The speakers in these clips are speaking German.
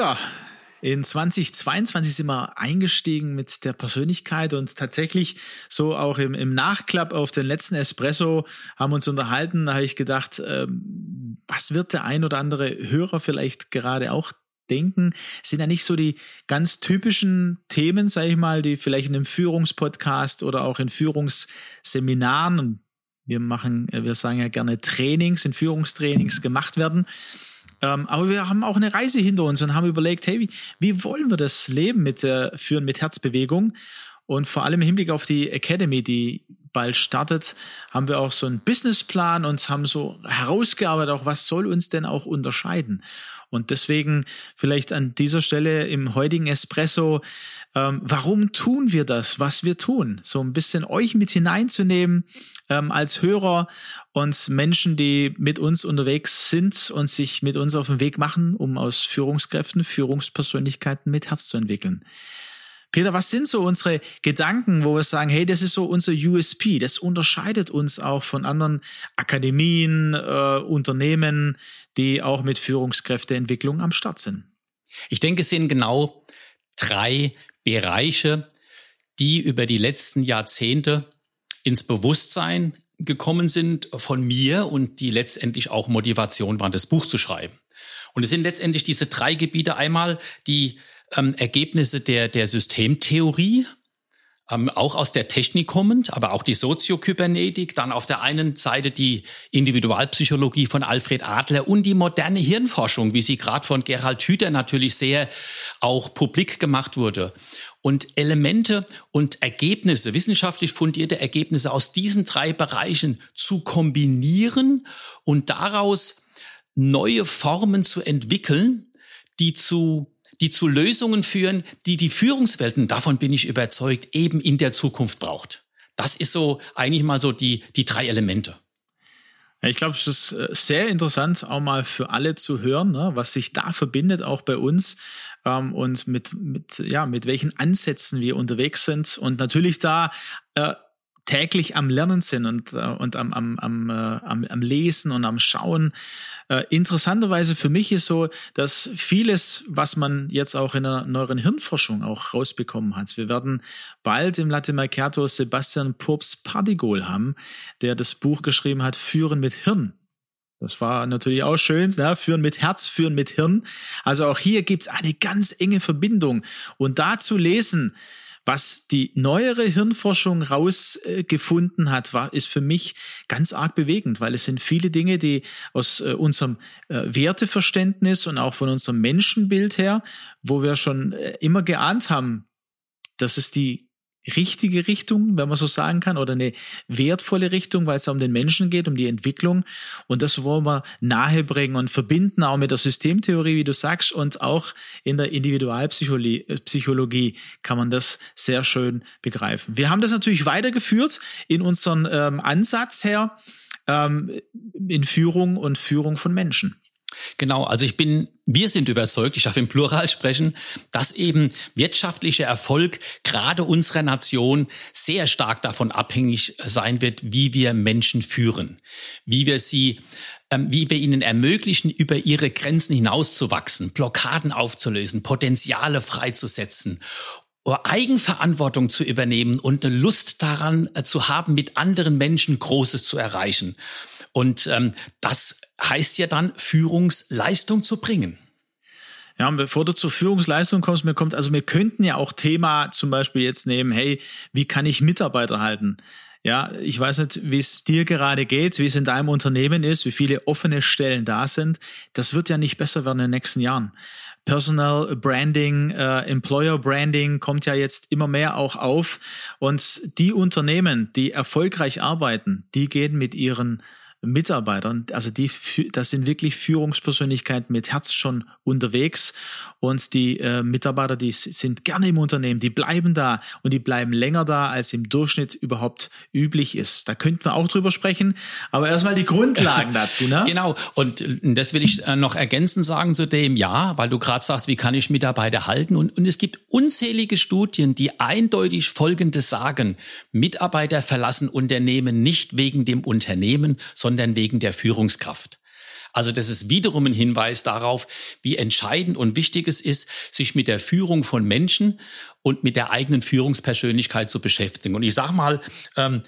Peter, in 2022 sind wir eingestiegen mit der Persönlichkeit und tatsächlich so auch im, im Nachklapp auf den letzten Espresso haben uns unterhalten. Da habe ich gedacht, ähm, was wird der ein oder andere Hörer vielleicht gerade auch denken? Sind ja nicht so die ganz typischen Themen, sage ich mal, die vielleicht in einem Führungspodcast oder auch in Führungsseminaren wir machen, wir sagen ja gerne Trainings, in Führungstrainings gemacht werden. Ähm, aber wir haben auch eine Reise hinter uns und haben überlegt, hey, wie, wie wollen wir das Leben mit der Führen mit Herzbewegung? Und vor allem im Hinblick auf die Academy, die bald startet, haben wir auch so einen Businessplan und haben so herausgearbeitet, auch was soll uns denn auch unterscheiden. Und deswegen vielleicht an dieser Stelle im heutigen Espresso, ähm, warum tun wir das, was wir tun? So ein bisschen euch mit hineinzunehmen ähm, als Hörer und Menschen, die mit uns unterwegs sind und sich mit uns auf den Weg machen, um aus Führungskräften Führungspersönlichkeiten mit Herz zu entwickeln. Peter, was sind so unsere Gedanken, wo wir sagen, hey, das ist so unser USP, das unterscheidet uns auch von anderen Akademien, äh, Unternehmen, die auch mit Führungskräfteentwicklung am Start sind? Ich denke, es sind genau drei Bereiche, die über die letzten Jahrzehnte ins Bewusstsein gekommen sind von mir und die letztendlich auch Motivation waren, das Buch zu schreiben. Und es sind letztendlich diese drei Gebiete. Einmal die ähm, Ergebnisse der, der Systemtheorie, ähm, auch aus der Technik kommend, aber auch die Soziokybernetik, dann auf der einen Seite die Individualpsychologie von Alfred Adler und die moderne Hirnforschung, wie sie gerade von Gerald Hüther natürlich sehr auch publik gemacht wurde. Und Elemente und Ergebnisse, wissenschaftlich fundierte Ergebnisse aus diesen drei Bereichen zu kombinieren und daraus neue Formen zu entwickeln, die zu die zu Lösungen führen, die die Führungswelten, davon bin ich überzeugt, eben in der Zukunft braucht. Das ist so eigentlich mal so die, die drei Elemente. Ich glaube, es ist äh, sehr interessant, auch mal für alle zu hören, ne, was sich da verbindet, auch bei uns ähm, und mit, mit, ja, mit welchen Ansätzen wir unterwegs sind. Und natürlich da äh, täglich am Lernen sind und, äh, und am, am, am, äh, am, am Lesen und am Schauen. Äh, interessanterweise für mich ist so, dass vieles, was man jetzt auch in der neueren Hirnforschung auch rausbekommen hat, wir werden bald im Latte Macchiato Sebastian Purps Pardigol haben, der das Buch geschrieben hat, Führen mit Hirn. Das war natürlich auch schön, ne? führen mit Herz, führen mit Hirn. Also auch hier gibt's eine ganz enge Verbindung. Und da zu lesen, was die neuere Hirnforschung rausgefunden hat, war, ist für mich ganz arg bewegend, weil es sind viele Dinge, die aus äh, unserem äh, Werteverständnis und auch von unserem Menschenbild her, wo wir schon äh, immer geahnt haben, dass es die richtige Richtung, wenn man so sagen kann, oder eine wertvolle Richtung, weil es um den Menschen geht, um die Entwicklung. Und das wollen wir nahebringen und verbinden auch mit der Systemtheorie, wie du sagst, und auch in der Individualpsychologie kann man das sehr schön begreifen. Wir haben das natürlich weitergeführt in unseren ähm, Ansatz her ähm, in Führung und Führung von Menschen. Genau, also ich bin, wir sind überzeugt, ich darf im Plural sprechen, dass eben wirtschaftlicher Erfolg gerade unserer Nation sehr stark davon abhängig sein wird, wie wir Menschen führen, wie wir sie ähm, wie wir ihnen ermöglichen, über ihre Grenzen hinauszuwachsen, Blockaden aufzulösen, Potenziale freizusetzen Eigenverantwortung zu übernehmen und eine Lust daran äh, zu haben, mit anderen Menschen Großes zu erreichen. Und ähm, das heißt ja dann, Führungsleistung zu bringen. Ja, bevor du zur Führungsleistung kommst, mir kommt, also wir könnten ja auch Thema zum Beispiel jetzt nehmen, hey, wie kann ich Mitarbeiter halten? Ja, ich weiß nicht, wie es dir gerade geht, wie es in deinem Unternehmen ist, wie viele offene Stellen da sind. Das wird ja nicht besser werden in den nächsten Jahren. Personal Branding, äh, Employer Branding kommt ja jetzt immer mehr auch auf. Und die Unternehmen, die erfolgreich arbeiten, die gehen mit ihren Mitarbeitern, also die, das sind wirklich Führungspersönlichkeiten mit Herz schon unterwegs. Und die äh, Mitarbeiter, die sind gerne im Unternehmen, die bleiben da und die bleiben länger da, als im Durchschnitt überhaupt üblich ist. Da könnten wir auch drüber sprechen, aber erstmal die Grundlagen dazu, ne? Genau, und das will ich äh, noch ergänzend sagen zu dem, ja, weil du gerade sagst, wie kann ich Mitarbeiter halten? Und, und es gibt unzählige Studien, die eindeutig Folgendes sagen, Mitarbeiter verlassen Unternehmen nicht wegen dem Unternehmen, sondern wegen der Führungskraft. Also das ist wiederum ein Hinweis darauf, wie entscheidend und wichtig es ist, sich mit der Führung von Menschen und mit der eigenen Führungspersönlichkeit zu beschäftigen. Und ich sage mal, ähm,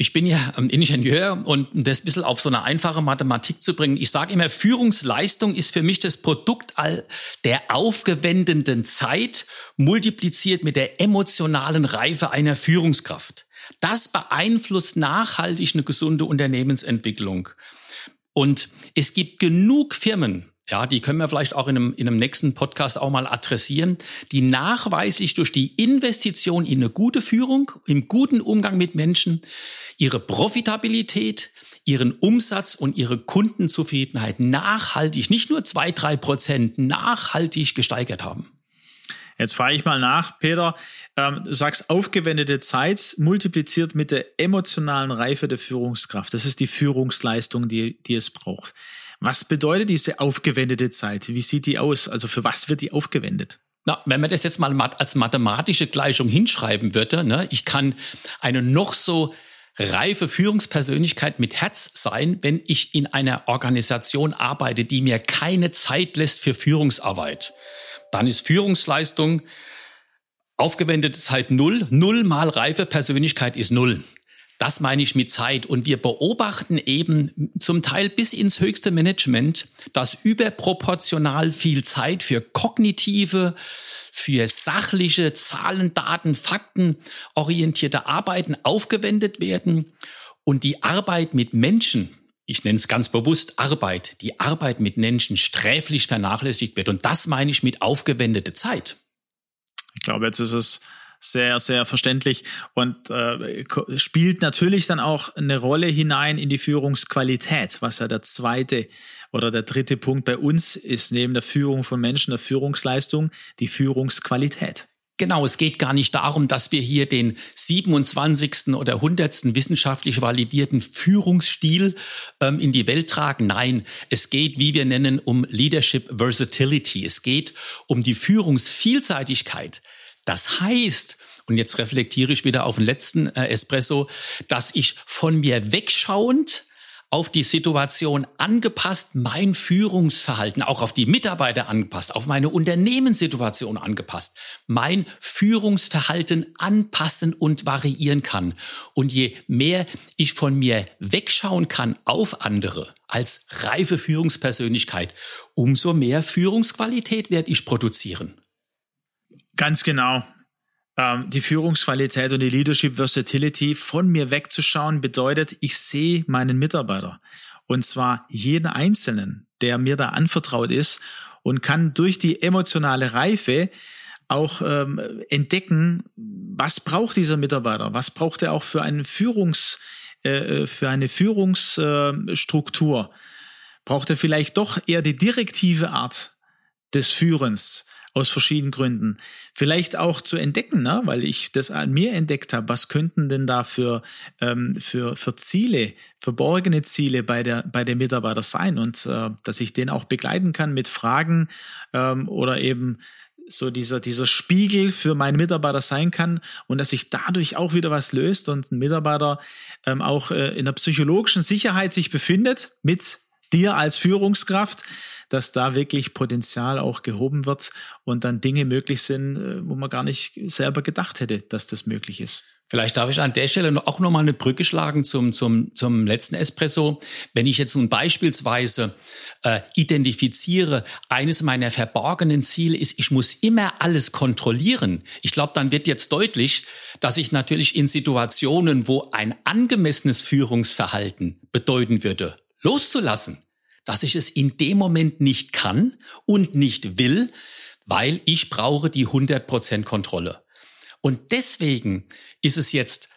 ich bin ja Ingenieur und das ein bisschen auf so eine einfache Mathematik zu bringen. Ich sage immer, Führungsleistung ist für mich das Produkt all der aufgewendeten Zeit multipliziert mit der emotionalen Reife einer Führungskraft. Das beeinflusst nachhaltig eine gesunde Unternehmensentwicklung. Und es gibt genug Firmen, ja, die können wir vielleicht auch in einem, in einem nächsten Podcast auch mal adressieren, die nachweislich durch die Investition in eine gute Führung, im guten Umgang mit Menschen, ihre Profitabilität, ihren Umsatz und ihre Kundenzufriedenheit nachhaltig, nicht nur zwei, drei Prozent, nachhaltig gesteigert haben. Jetzt frage ich mal nach, Peter. Ähm, du sagst aufgewendete Zeit multipliziert mit der emotionalen Reife der Führungskraft. Das ist die Führungsleistung, die, die es braucht. Was bedeutet diese aufgewendete Zeit? Wie sieht die aus? Also für was wird die aufgewendet? Na, wenn man das jetzt mal als mathematische Gleichung hinschreiben würde, ne, ich kann eine noch so reife Führungspersönlichkeit mit Herz sein, wenn ich in einer Organisation arbeite, die mir keine Zeit lässt für Führungsarbeit dann ist Führungsleistung aufgewendete Zeit null. Null mal reife Persönlichkeit ist null. Das meine ich mit Zeit. Und wir beobachten eben zum Teil bis ins höchste Management, dass überproportional viel Zeit für kognitive, für sachliche, Zahlen, Daten, Fakten orientierte Arbeiten aufgewendet werden und die Arbeit mit Menschen ich nenne es ganz bewusst Arbeit, die Arbeit mit Menschen sträflich vernachlässigt wird. Und das meine ich mit aufgewendete Zeit. Ich glaube, jetzt ist es sehr, sehr verständlich und äh, spielt natürlich dann auch eine Rolle hinein in die Führungsqualität, was ja der zweite oder der dritte Punkt bei uns ist, neben der Führung von Menschen, der Führungsleistung, die Führungsqualität. Genau, es geht gar nicht darum, dass wir hier den 27. oder 100. wissenschaftlich validierten Führungsstil ähm, in die Welt tragen. Nein, es geht, wie wir nennen, um Leadership Versatility. Es geht um die Führungsvielseitigkeit. Das heißt, und jetzt reflektiere ich wieder auf den letzten äh, Espresso, dass ich von mir wegschauend auf die Situation angepasst, mein Führungsverhalten, auch auf die Mitarbeiter angepasst, auf meine Unternehmenssituation angepasst, mein Führungsverhalten anpassen und variieren kann. Und je mehr ich von mir wegschauen kann auf andere als reife Führungspersönlichkeit, umso mehr Führungsqualität werde ich produzieren. Ganz genau. Ähm, die Führungsqualität und die Leadership Versatility von mir wegzuschauen bedeutet, ich sehe meinen Mitarbeiter. Und zwar jeden Einzelnen, der mir da anvertraut ist und kann durch die emotionale Reife auch ähm, entdecken, was braucht dieser Mitarbeiter, was braucht er auch für einen Führungs, äh, äh für eine Führungsstruktur. Braucht er vielleicht doch eher die direktive Art des Führens? Aus verschiedenen Gründen. Vielleicht auch zu entdecken, ne? weil ich das an mir entdeckt habe, was könnten denn da für, ähm, für, für Ziele, verborgene Ziele bei der, bei der Mitarbeiter sein und äh, dass ich den auch begleiten kann mit Fragen ähm, oder eben so dieser, dieser Spiegel für meinen Mitarbeiter sein kann und dass sich dadurch auch wieder was löst und ein Mitarbeiter ähm, auch äh, in der psychologischen Sicherheit sich befindet mit dir als Führungskraft, dass da wirklich Potenzial auch gehoben wird und dann Dinge möglich sind, äh, wo man gar nicht selber gedacht hätte, dass das möglich ist. Vielleicht darf ich an der Stelle auch noch mal eine Brücke schlagen zum, zum, zum letzten Espresso. Wenn ich jetzt nun beispielsweise äh, identifiziere, eines meiner verborgenen Ziele ist, ich muss immer alles kontrollieren. Ich glaube, dann wird jetzt deutlich, dass ich natürlich in Situationen, wo ein angemessenes Führungsverhalten bedeuten würde, loszulassen, dass ich es in dem Moment nicht kann und nicht will, weil ich brauche die 100% Kontrolle. Und deswegen ist es jetzt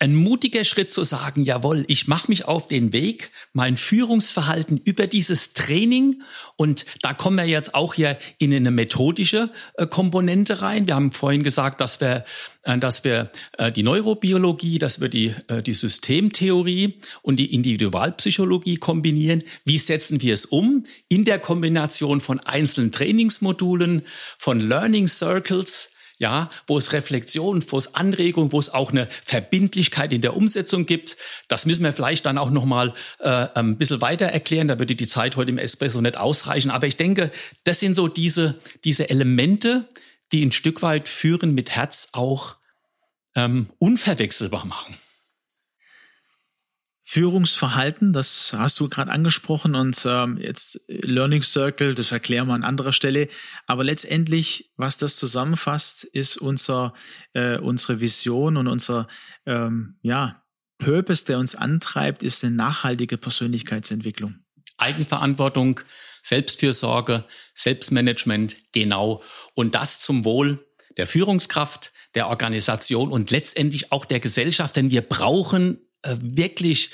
ein mutiger Schritt zu sagen, jawohl, ich mache mich auf den Weg, mein Führungsverhalten über dieses Training und da kommen wir jetzt auch hier in eine methodische äh, Komponente rein. Wir haben vorhin gesagt, dass wir, äh, dass wir äh, die Neurobiologie, dass wir die, die Systemtheorie und die Individualpsychologie kombinieren. Wie setzen wir es um? In der Kombination von einzelnen Trainingsmodulen, von Learning Circles, ja, wo es Reflexion, wo es Anregung, wo es auch eine Verbindlichkeit in der Umsetzung gibt. Das müssen wir vielleicht dann auch nochmal äh, ein bisschen weiter erklären. Da würde die Zeit heute im Espresso nicht ausreichen. Aber ich denke, das sind so diese, diese Elemente, die ein Stück weit Führen mit Herz auch ähm, unverwechselbar machen. Führungsverhalten, das hast du gerade angesprochen und ähm, jetzt Learning Circle, das erklären wir an anderer Stelle. Aber letztendlich, was das zusammenfasst, ist unser, äh, unsere Vision und unser ähm, ja, Purpose, der uns antreibt, ist eine nachhaltige Persönlichkeitsentwicklung. Eigenverantwortung, Selbstfürsorge, Selbstmanagement, genau. Und das zum Wohl der Führungskraft, der Organisation und letztendlich auch der Gesellschaft, denn wir brauchen wirklich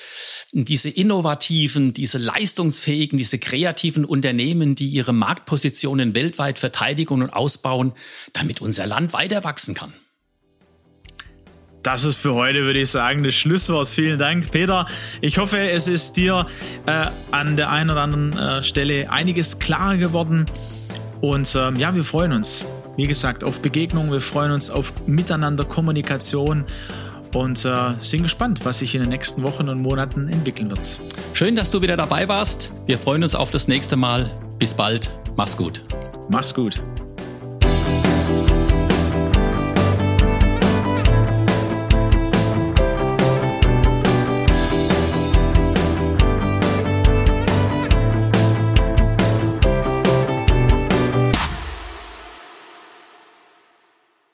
diese innovativen, diese leistungsfähigen, diese kreativen Unternehmen, die ihre Marktpositionen weltweit verteidigen und ausbauen, damit unser Land weiter wachsen kann. Das ist für heute, würde ich sagen, das Schlusswort. Vielen Dank, Peter. Ich hoffe, es ist dir äh, an der einen oder anderen äh, Stelle einiges klarer geworden. Und ähm, ja, wir freuen uns, wie gesagt, auf Begegnungen. Wir freuen uns auf Miteinander, Kommunikation und äh, sind gespannt, was sich in den nächsten Wochen und Monaten entwickeln wird. Schön, dass du wieder dabei warst. Wir freuen uns auf das nächste Mal. Bis bald. Mach's gut. Mach's gut.